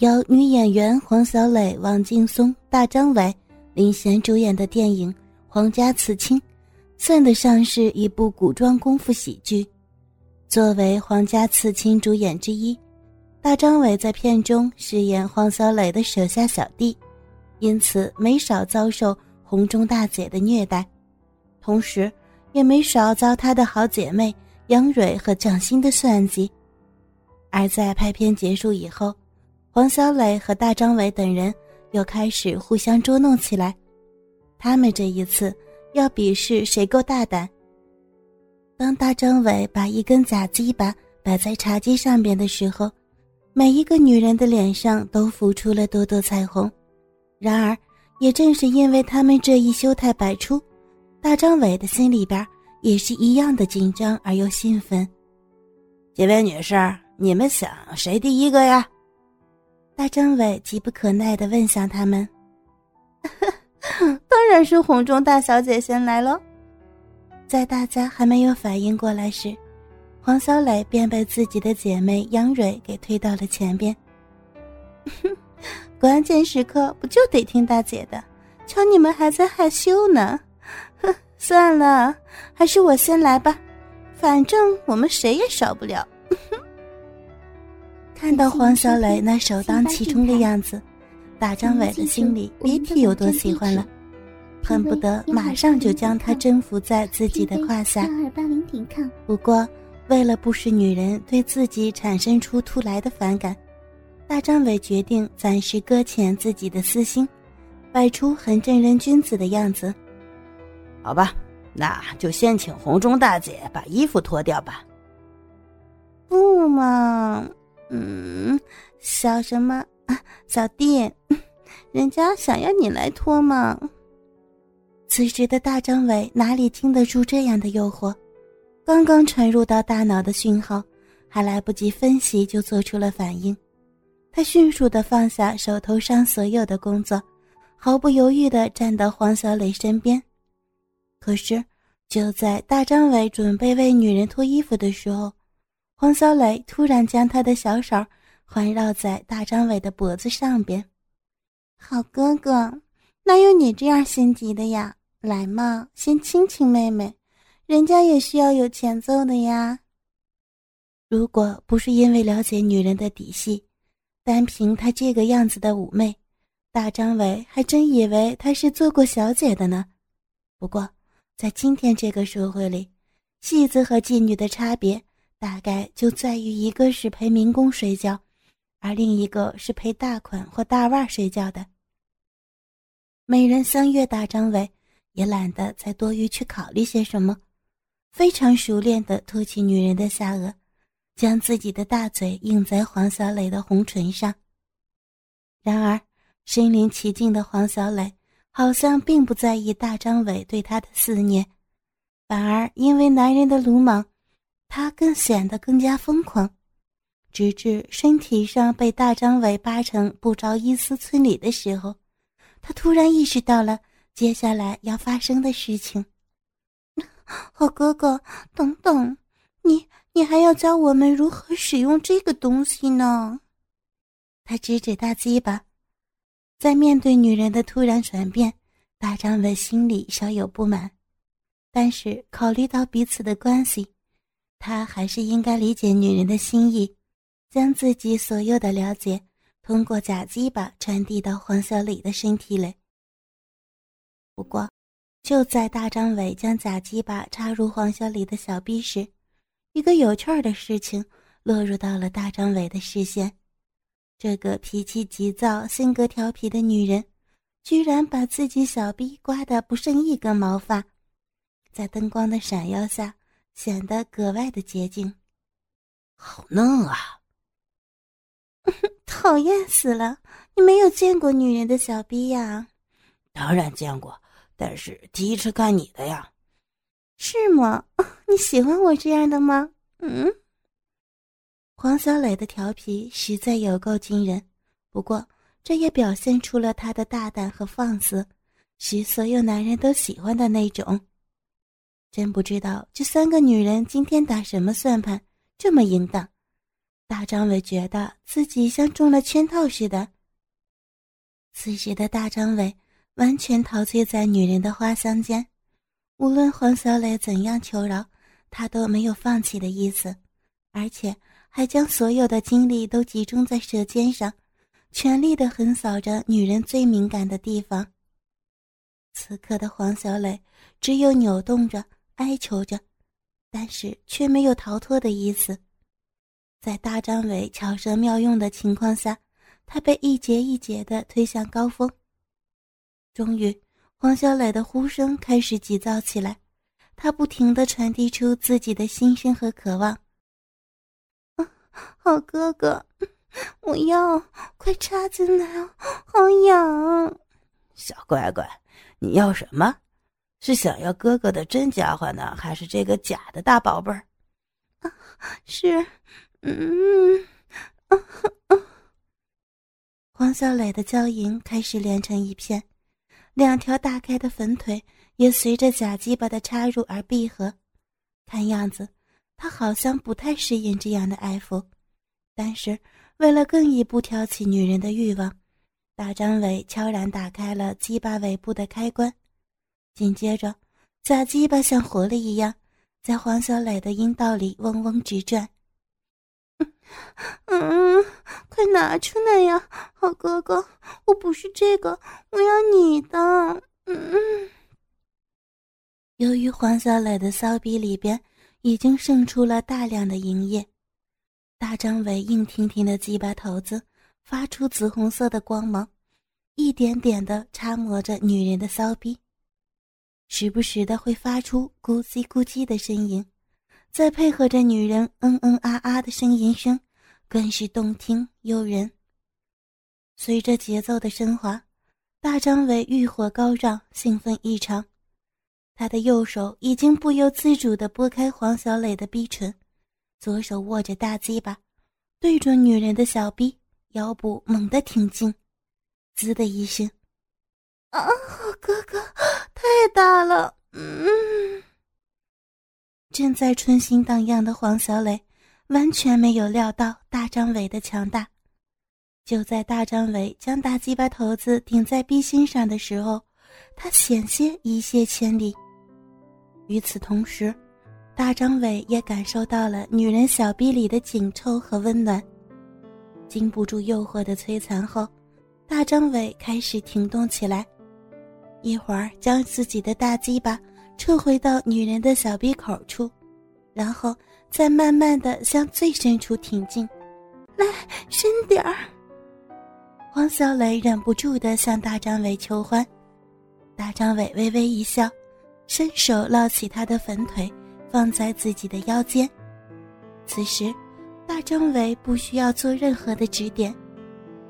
由女演员黄小磊、王劲松、大张伟领衔主演的电影《皇家刺青》，算得上是一部古装功夫喜剧。作为皇家刺青主演之一，大张伟在片中饰演黄小磊的手下小弟，因此没少遭受红中大姐的虐待，同时也没少遭他的好姐妹杨蕊和蒋欣的算计。而在拍片结束以后，黄小磊和大张伟等人又开始互相捉弄起来。他们这一次要比试谁够大胆。当大张伟把一根假鸡巴摆在茶几上边的时候，每一个女人的脸上都浮出了朵朵彩虹。然而，也正是因为他们这一秀态百出，大张伟的心里边也是一样的紧张而又兴奋。几位女士。你们想谁第一个呀？大张伟急不可耐的问向他们：“当然是红中大小姐先来了。”在大家还没有反应过来时，黄小磊便被自己的姐妹杨蕊给推到了前边。关键时刻不就得听大姐的？瞧你们还在害羞呢。哼，算了，还是我先来吧，反正我们谁也少不了。看到黄小磊那首当其冲的样子，大张伟的心里别提有多喜欢了，恨不得马上就将他征服在自己的胯下。不过，为了不使女人对自己产生出突来的反感，大张伟决定暂时搁浅自己的私心，摆出很正人君子的样子。好吧，那就先请红中大姐把衣服脱掉吧。不嘛。嗯，小什么 小弟，人家想要你来脱吗？此时的大张伟哪里经得住这样的诱惑？刚刚传入到大脑的讯号，还来不及分析就做出了反应。他迅速的放下手头上所有的工作，毫不犹豫的站到黄小磊身边。可是，就在大张伟准备为女人脱衣服的时候，黄小磊突然将他的小手环绕在大张伟的脖子上边，好哥哥，哪有你这样心急的呀？来嘛，先亲亲妹妹，人家也需要有前奏的呀。如果不是因为了解女人的底细，单凭她这个样子的妩媚，大张伟还真以为她是做过小姐的呢。不过，在今天这个社会里，戏子和妓女的差别。大概就在于一个是陪民工睡觉，而另一个是陪大款或大腕睡觉的。美人相悦，大张伟也懒得再多余去考虑些什么，非常熟练地托起女人的下颚，将自己的大嘴印在黄小磊的红唇上。然而，身临其境的黄小磊好像并不在意大张伟对他的思念，反而因为男人的鲁莽。他更显得更加疯狂，直至身体上被大张伟扒成不着一丝寸缕的时候，他突然意识到了接下来要发生的事情。好 哥哥，等等，你你还要教我们如何使用这个东西呢？他指指大鸡巴，在面对女人的突然转变，大张伟心里稍有不满，但是考虑到彼此的关系。他还是应该理解女人的心意，将自己所有的了解通过假鸡巴传递到黄小李的身体里。不过，就在大张伟将假鸡巴插入黄小李的小臂时，一个有趣儿的事情落入到了大张伟的视线：这个脾气急躁、性格调皮的女人，居然把自己小臂刮得不剩一根毛发，在灯光的闪耀下。显得格外的洁净，好嫩啊！讨厌死了！你没有见过女人的小逼呀？当然见过，但是第一次看你的呀。是吗？你喜欢我这样的吗？嗯。黄小磊的调皮实在有够惊人，不过这也表现出了他的大胆和放肆，是所有男人都喜欢的那种。真不知道这三个女人今天打什么算盘，这么淫荡。大张伟觉得自己像中了圈套似的。此时的大张伟完全陶醉在女人的花香间，无论黄小磊怎样求饶，他都没有放弃的意思，而且还将所有的精力都集中在舌尖上，全力的横扫着女人最敏感的地方。此刻的黄小磊只有扭动着、哀求着，但是却没有逃脱的意思。在大张伟巧舌妙用的情况下，他被一节一节的推向高峰。终于，黄小磊的呼声开始急躁起来，他不停的传递出自己的心声和渴望。好哥哥，我要快插进来哦，好痒！小乖乖，你要什么？是想要哥哥的真家伙呢，还是这个假的大宝贝儿？啊，是。嗯，黄小磊的娇吟开始连成一片，两条大开的粉腿也随着假鸡巴的插入而闭合。看样子，他好像不太适应这样的爱抚。但是，为了更一步挑起女人的欲望，大张伟悄然打开了鸡巴尾部的开关。紧接着，假鸡巴像活了一样，在黄小磊的阴道里嗡嗡直转。嗯，快拿出来呀，好哥哥！我不是这个，我要你的。嗯。由于黄小磊的骚逼里边已经渗出了大量的营液，大张伟硬挺挺的鸡巴头子发出紫红色的光芒，一点点的擦磨着女人的骚逼，时不时的会发出咕叽咕叽的声音。再配合着女人嗯嗯啊啊的呻吟声，更是动听诱人。随着节奏的升华，大张伟欲火高涨，兴奋异常。他的右手已经不由自主地拨开黄小磊的逼唇，左手握着大鸡巴，对准女人的小逼，腰部猛地挺进，滋的一声，啊，好哥哥，太大了，嗯。正在春心荡漾的黄小磊，完全没有料到大张伟的强大。就在大张伟将大鸡巴头子顶在逼心上的时候，他险些一泻千里。与此同时，大张伟也感受到了女人小臂里的紧凑和温暖。经不住诱惑的摧残后，大张伟开始停动起来，一会儿将自己的大鸡巴。撤回到女人的小鼻口处，然后再慢慢的向最深处挺进，来深点儿。黄小磊忍不住的向大张伟求欢，大张伟微微一笑，伸手捞起他的粉腿，放在自己的腰间。此时，大张伟不需要做任何的指点，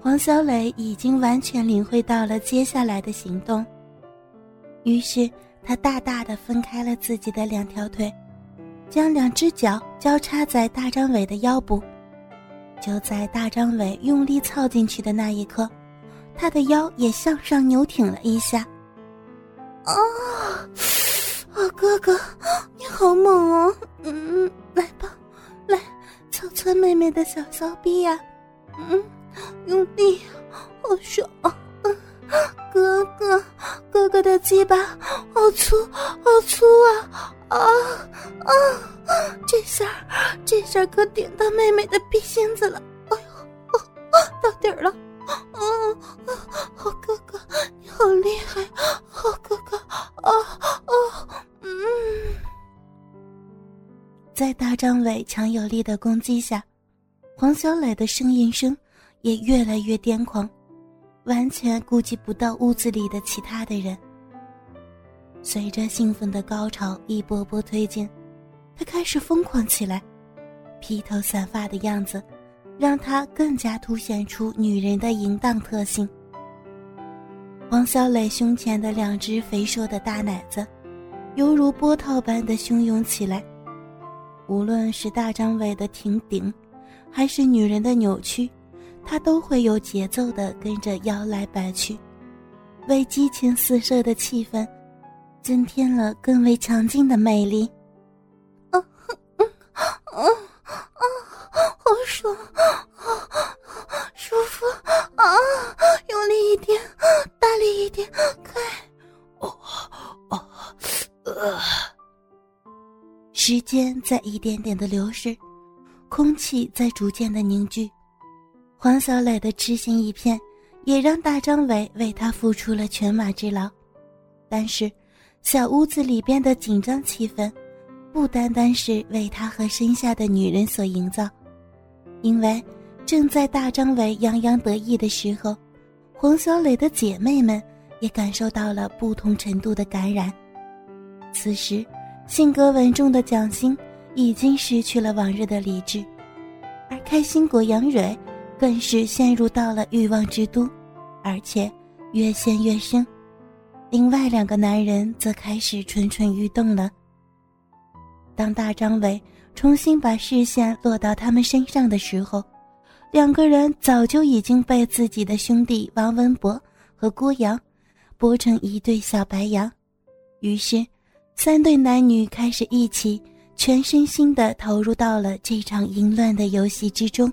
黄小磊已经完全领会到了接下来的行动，于是。他大大的分开了自己的两条腿，将两只脚交叉在大张伟的腰部。就在大张伟用力操进去的那一刻，他的腰也向上扭挺了一下。啊，啊，哥哥，你好猛哦！嗯，来吧，来，操操妹妹的小骚逼呀！嗯，用力，好爽。哥哥，哥哥的鸡巴好粗，好粗啊！啊啊！这下，这下可顶到妹妹的鼻心子了！哎呦，到底儿了！啊啊！好哥哥，你好厉害！好哥哥，啊啊！嗯，在大张伟强有力的攻击下，黄小磊的呻吟声也越来越癫狂。完全顾及不到屋子里的其他的人。随着兴奋的高潮一波波推进，他开始疯狂起来，披头散发的样子，让他更加凸显出女人的淫荡特性。王小磊胸前的两只肥硕的大奶子，犹如波涛般的汹涌起来。无论是大张伟的挺顶，还是女人的扭曲。他都会有节奏的跟着摇来摆去，为激情四射的气氛增添了更为强劲的魅力。啊，嗯，啊，啊，好爽，舒服，啊，用力一点，大力一点，快！哦，哦，呃，时间在一点点的流逝，空气在逐渐的凝聚。黄小磊的痴心一片，也让大张伟为他付出了犬马之劳。但是，小屋子里边的紧张气氛，不单单是为他和身下的女人所营造，因为正在大张伟洋洋得意的时候，黄小磊的姐妹们也感受到了不同程度的感染。此时，性格稳重的蒋欣已经失去了往日的理智，而开心果杨蕊更是陷入到了欲望之都，而且越陷越深。另外两个男人则开始蠢蠢欲动了。当大张伟重新把视线落到他们身上的时候，两个人早就已经被自己的兄弟王文博和郭阳剥成一对小白羊，于是。三对男女开始一起全身心的投入到了这场淫乱的游戏之中。